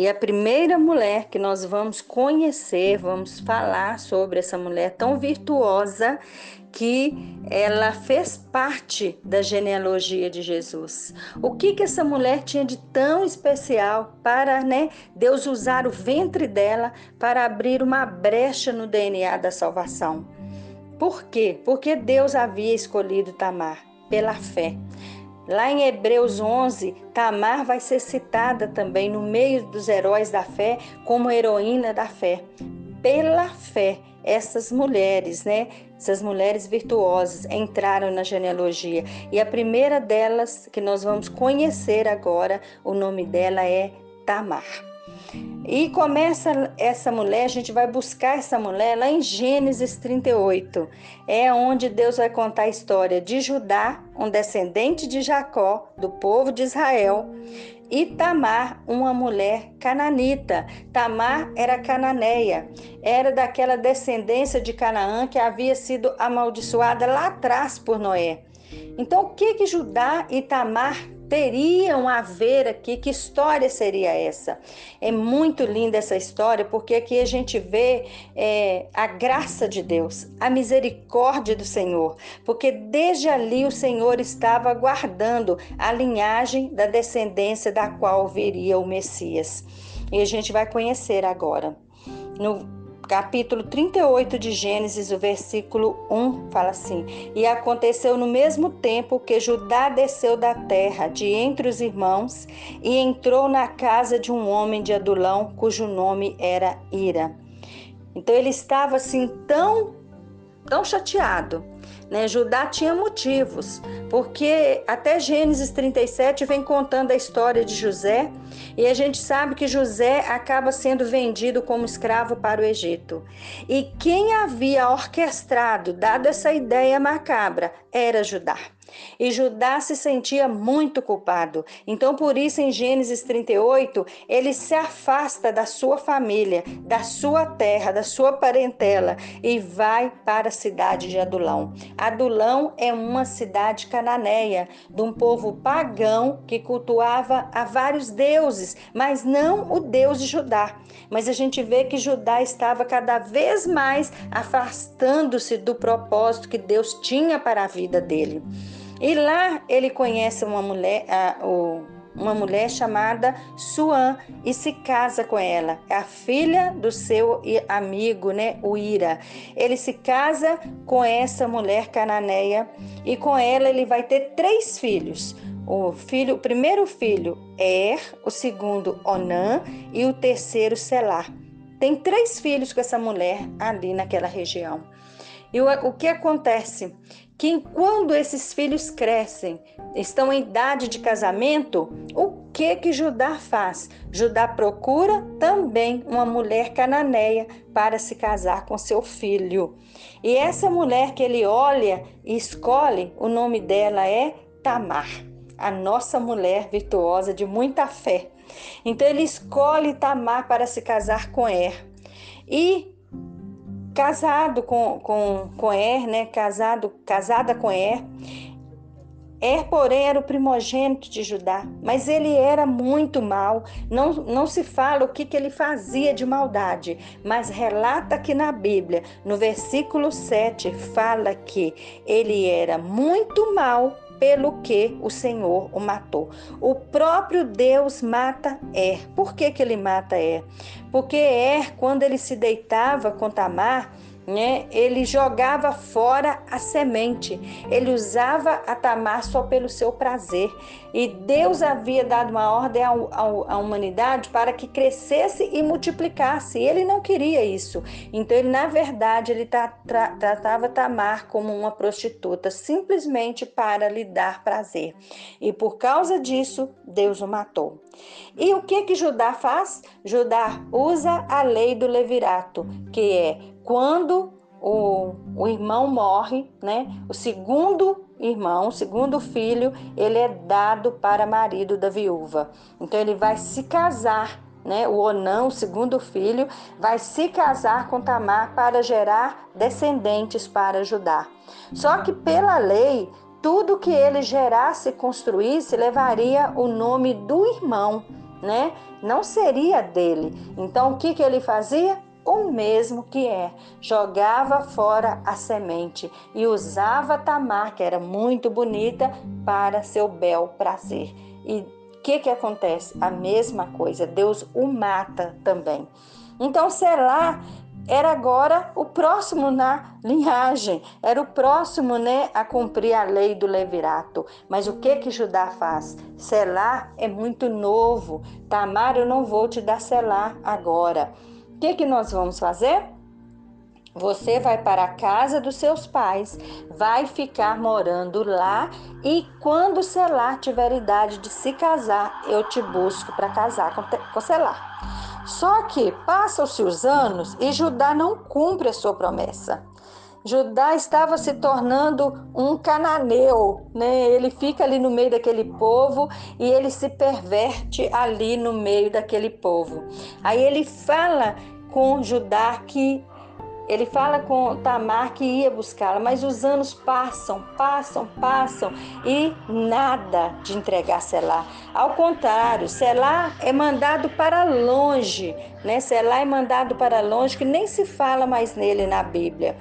E a primeira mulher que nós vamos conhecer, vamos falar sobre essa mulher tão virtuosa que ela fez parte da genealogia de Jesus. O que que essa mulher tinha de tão especial para, né, Deus usar o ventre dela para abrir uma brecha no DNA da salvação? Por quê? Porque Deus havia escolhido Tamar pela fé. Lá em Hebreus 11, Tamar vai ser citada também no meio dos heróis da fé como heroína da fé. Pela fé, essas mulheres, né, essas mulheres virtuosas entraram na genealogia. E a primeira delas que nós vamos conhecer agora, o nome dela é Tamar. E começa essa mulher, a gente vai buscar essa mulher lá em Gênesis 38. É onde Deus vai contar a história de Judá, um descendente de Jacó, do povo de Israel, e Tamar, uma mulher cananita. Tamar era cananeia, era daquela descendência de Canaã que havia sido amaldiçoada lá atrás por Noé. Então, o que que Judá e Tamar teriam a ver aqui. Que história seria essa? É muito linda essa história, porque aqui a gente vê é, a graça de Deus, a misericórdia do Senhor, porque desde ali o Senhor estava guardando a linhagem da descendência da qual viria o Messias. E a gente vai conhecer agora. No capítulo 38 de Gênesis, o versículo 1 fala assim: E aconteceu no mesmo tempo que Judá desceu da terra de entre os irmãos e entrou na casa de um homem de Adulão, cujo nome era Ira. Então ele estava assim tão tão chateado né? Judá tinha motivos, porque até Gênesis 37 vem contando a história de José, e a gente sabe que José acaba sendo vendido como escravo para o Egito. E quem havia orquestrado, dado essa ideia macabra, era Judá. E Judá se sentia muito culpado. Então, por isso, em Gênesis 38, ele se afasta da sua família, da sua terra, da sua parentela e vai para a cidade de Adulão. Adulão é uma cidade cananeia, de um povo pagão que cultuava a vários deuses, mas não o Deus de Judá. Mas a gente vê que Judá estava cada vez mais afastando-se do propósito que Deus tinha para a vida dele. E lá ele conhece uma mulher, uma mulher chamada Suan e se casa com ela. É a filha do seu amigo, né, o Ira. Ele se casa com essa mulher cananeia e com ela ele vai ter três filhos. O filho, o primeiro filho Er, o segundo Onã e o terceiro Selar. Tem três filhos com essa mulher ali naquela região. E o, o que acontece? que quando esses filhos crescem, estão em idade de casamento, o que que Judá faz? Judá procura também uma mulher cananeia para se casar com seu filho. E essa mulher que ele olha e escolhe, o nome dela é Tamar, a nossa mulher virtuosa de muita fé. Então ele escolhe Tamar para se casar com Er. E casado com, com, com Er, né? Casado, casada com Er. Er, porém, era o primogênito de Judá, mas ele era muito mal. Não, não se fala o que, que ele fazia de maldade, mas relata que na Bíblia, no versículo 7, fala que ele era muito mal pelo que o Senhor o matou. O próprio Deus mata Er. Por que, que ele mata Er? Porque Er, quando ele se deitava com Tamar, né, ele jogava fora a semente, ele usava a Tamar só pelo seu prazer. E Deus havia dado uma ordem à humanidade para que crescesse e multiplicasse. E ele não queria isso. Então, ele, na verdade, ele tra tratava Tamar como uma prostituta, simplesmente para lhe dar prazer. E por causa disso, Deus o matou. E o que que Judá faz? Judá usa a lei do levirato, que é quando o, o irmão morre, né? O segundo irmão, o segundo filho, ele é dado para marido da viúva. Então ele vai se casar, né? O Onã, o segundo filho, vai se casar com Tamar para gerar descendentes para Judá. Só que pela lei, tudo que ele gerasse e construísse levaria o nome do irmão né? Não seria dele. Então o que, que ele fazia? O mesmo que é, jogava fora a semente e usava Tamar, que era muito bonita, para seu bel prazer. E o que, que acontece? A mesma coisa, Deus o mata também. Então, Selá era agora o próximo na linhagem, era o próximo né, a cumprir a lei do levirato. Mas o que que Judá faz? Selá é muito novo. Tamar, eu não vou te dar Selá agora. Que que nós vamos fazer? Você vai para a casa dos seus pais, vai ficar morando lá e quando Selá tiver idade de se casar, eu te busco para casar com, Selá. Só que passam-se os anos e Judá não cumpre a sua promessa. Judá estava se tornando um cananeu, né? Ele fica ali no meio daquele povo e ele se perverte ali no meio daquele povo. Aí ele fala com Judá que ele fala com Tamar que ia buscá-la, mas os anos passam, passam, passam e nada de entregar Selá. Ao contrário, Selá é mandado para longe, né? Selá é mandado para longe, que nem se fala mais nele na Bíblia.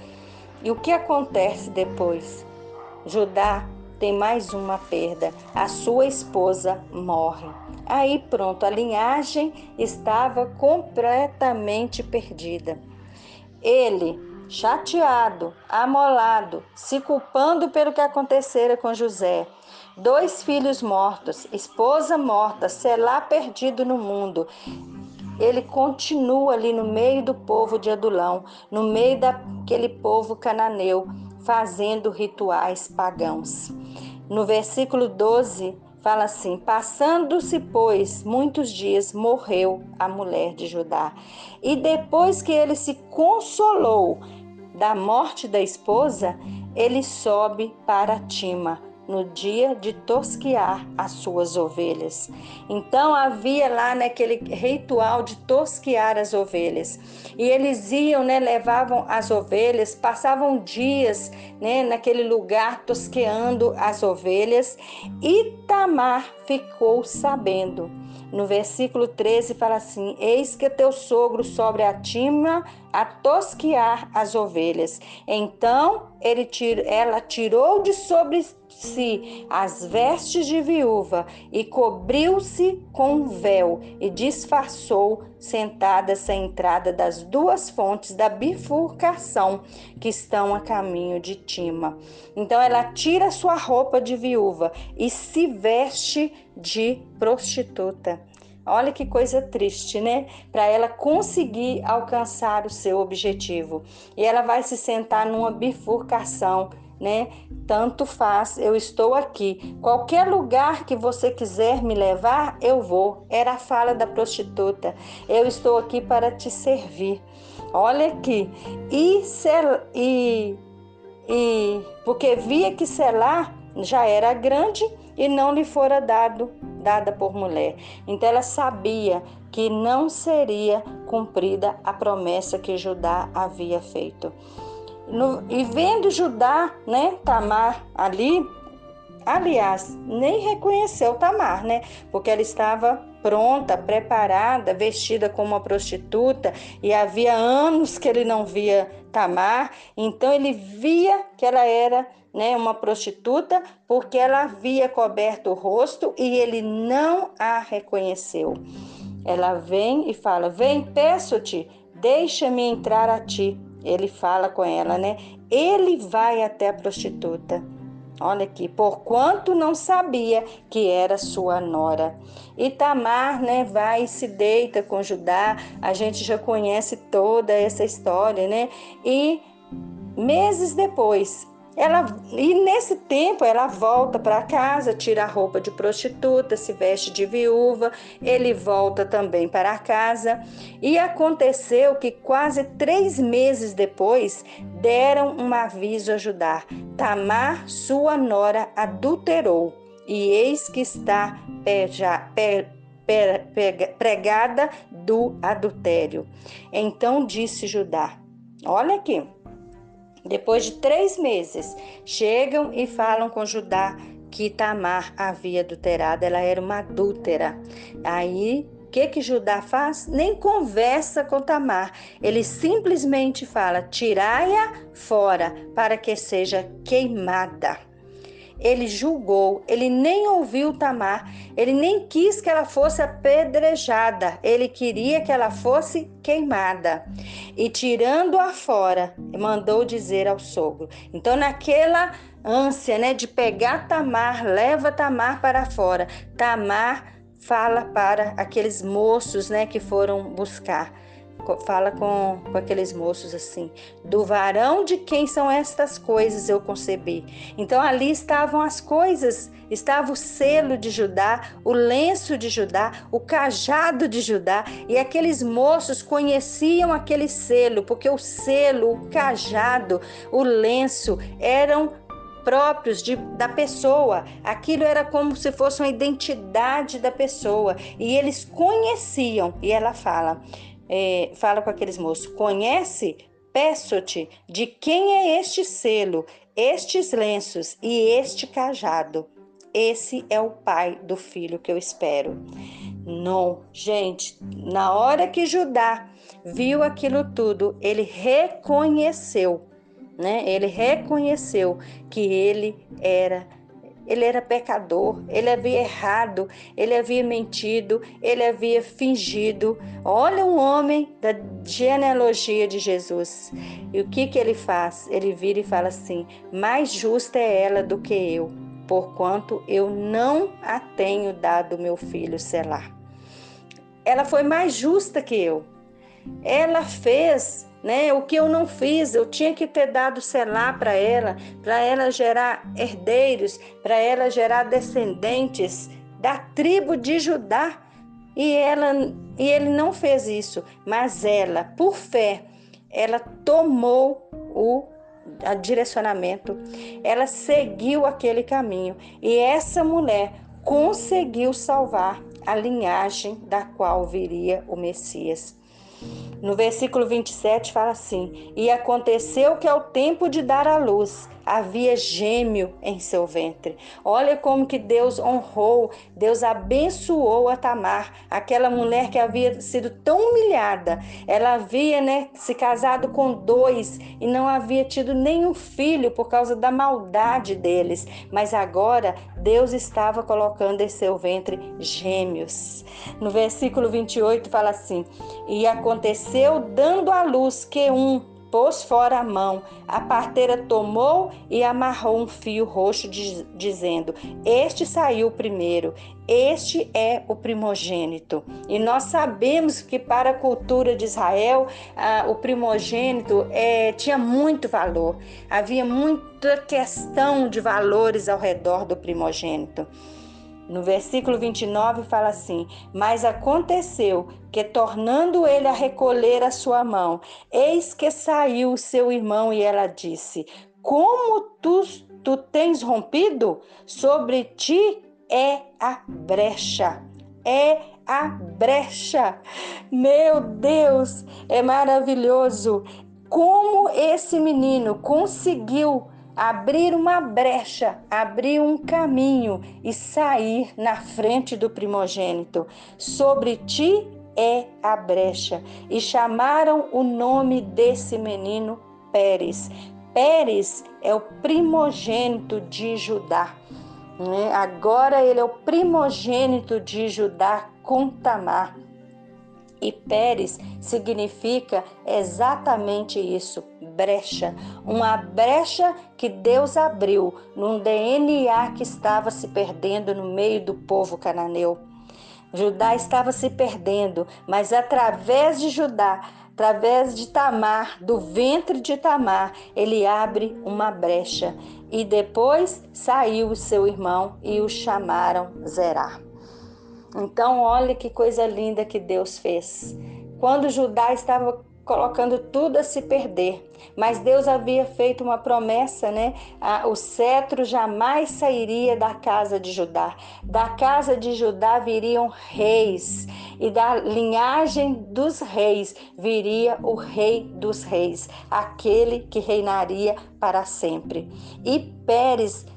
E o que acontece depois? Judá tem mais uma perda. A sua esposa morre. Aí pronto, a linhagem estava completamente perdida. Ele, chateado, amolado, se culpando pelo que acontecera com José, dois filhos mortos, esposa morta, Selá perdido no mundo. Ele continua ali no meio do povo de Adulão, no meio daquele povo cananeu, fazendo rituais pagãos. No versículo 12, Fala assim: passando-se, pois, muitos dias, morreu a mulher de Judá. E depois que ele se consolou da morte da esposa, ele sobe para Tima no dia de tosquiar as suas ovelhas. Então havia lá naquele ritual de tosquiar as ovelhas. E eles iam, né, levavam as ovelhas, passavam dias, né, naquele lugar tosqueando as ovelhas, e Tamar ficou sabendo. No versículo 13 fala assim: Eis que teu sogro sobre a tima a tosquiar as ovelhas. Então ele ela tirou de sobre si as vestes de viúva e cobriu-se com véu e disfarçou sentada essa entrada das duas fontes da bifurcação que estão a caminho de Tima. Então ela tira sua roupa de viúva e se veste de prostituta. Olha que coisa triste, né? Para ela conseguir alcançar o seu objetivo. E ela vai se sentar numa bifurcação né? Tanto faz, eu estou aqui. Qualquer lugar que você quiser me levar, eu vou. Era a fala da prostituta. Eu estou aqui para te servir. Olha aqui. E, e, e porque via que Selá já era grande e não lhe fora dado dada por mulher. Então ela sabia que não seria cumprida a promessa que Judá havia feito. No, e vendo Judá, né, Tamar ali, aliás, nem reconheceu Tamar, né? Porque ela estava pronta, preparada, vestida como uma prostituta e havia anos que ele não via Tamar, então ele via que ela era né, uma prostituta porque ela havia coberto o rosto e ele não a reconheceu. Ela vem e fala: Vem, peço-te, deixa-me entrar a ti. Ele fala com ela, né? Ele vai até a prostituta. Olha aqui, porquanto não sabia que era sua nora. E Tamar, né, vai e se deita com Judá. A gente já conhece toda essa história, né? E meses depois, ela, e nesse tempo ela volta para casa, tira a roupa de prostituta, se veste de viúva, ele volta também para casa. E aconteceu que quase três meses depois deram um aviso a Judá: Tamar, sua nora, adulterou, e eis que está peja, pe, pregada do adultério. Então disse Judá: Olha aqui. Depois de três meses, chegam e falam com Judá que Tamar havia adulterado, ela era uma adúltera. Aí o que que Judá faz? Nem conversa com Tamar. Ele simplesmente fala: tirai-a fora para que seja queimada. Ele julgou, ele nem ouviu Tamar, ele nem quis que ela fosse apedrejada, ele queria que ela fosse queimada. E tirando-a fora, mandou dizer ao sogro. Então, naquela ânsia né, de pegar Tamar, leva Tamar para fora. Tamar fala para aqueles moços né, que foram buscar. Fala com, com aqueles moços assim: do varão de quem são estas coisas eu concebi. Então ali estavam as coisas, estava o selo de Judá, o lenço de Judá, o cajado de Judá, e aqueles moços conheciam aquele selo, porque o selo, o cajado, o lenço eram próprios de, da pessoa. Aquilo era como se fosse uma identidade da pessoa. E eles conheciam. E ela fala, é, fala com aqueles moços: Conhece? Peço-te de quem é este selo, estes lenços e este cajado. Esse é o pai do filho que eu espero. Não, gente, na hora que Judá viu aquilo tudo, ele reconheceu né? Ele reconheceu que ele era ele era pecador, ele havia errado, ele havia mentido, ele havia fingido. Olha um homem da genealogia de Jesus. E o que que ele faz? Ele vira e fala assim: "Mais justa é ela do que eu, porquanto eu não a tenho dado meu filho Selar." Ela foi mais justa que eu. Ela fez né? O que eu não fiz, eu tinha que ter dado selar para ela, para ela gerar herdeiros, para ela gerar descendentes da tribo de Judá. E ela e ele não fez isso, mas ela, por fé, ela tomou o direcionamento, ela seguiu aquele caminho e essa mulher conseguiu salvar a linhagem da qual viria o Messias. No versículo 27 fala assim: E aconteceu que ao tempo de dar à luz, havia gêmeo em seu ventre. Olha como que Deus honrou, Deus abençoou a Tamar, aquela mulher que havia sido tão humilhada. Ela havia, né, se casado com dois e não havia tido nenhum filho por causa da maldade deles, mas agora Deus estava colocando em seu ventre gêmeos. No versículo 28 fala assim: E aconteceu dando à luz que um pôs fora a mão, a parteira tomou e amarrou um fio roxo, dizendo: Este saiu primeiro, este é o primogênito. E nós sabemos que para a cultura de Israel, ah, o primogênito é, tinha muito valor, havia muita questão de valores ao redor do primogênito. No versículo 29 fala assim: Mas aconteceu que, tornando ele a recolher a sua mão, eis que saiu o seu irmão e ela disse: Como tu, tu tens rompido? Sobre ti é a brecha. É a brecha. Meu Deus, é maravilhoso. Como esse menino conseguiu abrir uma brecha, abrir um caminho e sair na frente do primogênito. Sobre ti é a brecha. E chamaram o nome desse menino Pérez. Pérez é o primogênito de Judá. Né? Agora ele é o primogênito de Judá com Tamar. E Pérez significa exatamente isso, brecha, uma brecha que Deus abriu num DNA que estava se perdendo no meio do povo cananeu. Judá estava se perdendo, mas através de Judá, através de Tamar, do ventre de Tamar, ele abre uma brecha. E depois saiu o seu irmão e o chamaram Zerá. Então, olha que coisa linda que Deus fez. Quando Judá estava colocando tudo a se perder. Mas Deus havia feito uma promessa, né? o cetro jamais sairia da casa de Judá. Da casa de Judá viriam reis, e da linhagem dos reis viria o rei dos reis, aquele que reinaria para sempre. E Pérez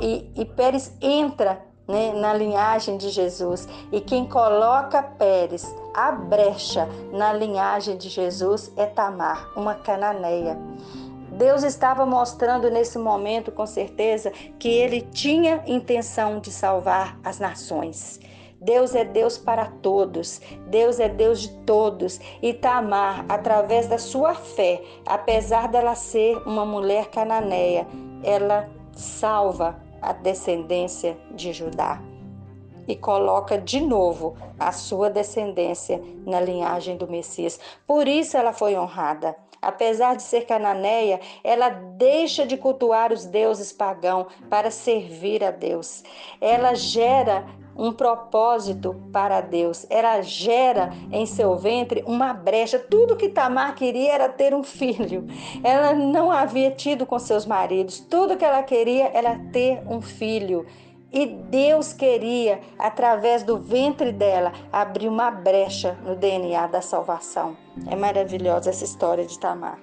e, e Pérez entra né, na linhagem de Jesus. E quem coloca Pérez, a brecha na linhagem de Jesus é Tamar, uma cananeia. Deus estava mostrando nesse momento, com certeza, que ele tinha intenção de salvar as nações. Deus é Deus para todos, Deus é Deus de todos. E Tamar, através da sua fé, apesar dela ser uma mulher cananeia, ela salva a descendência de Judá e coloca de novo a sua descendência na linhagem do Messias. Por isso ela foi honrada. Apesar de ser cananeia, ela deixa de cultuar os deuses pagãos para servir a Deus. Ela gera um propósito para Deus. Ela gera em seu ventre uma brecha. Tudo que Tamar queria era ter um filho. Ela não havia tido com seus maridos. Tudo que ela queria era ter um filho. E Deus queria, através do ventre dela, abrir uma brecha no DNA da salvação. É maravilhosa essa história de Tamar.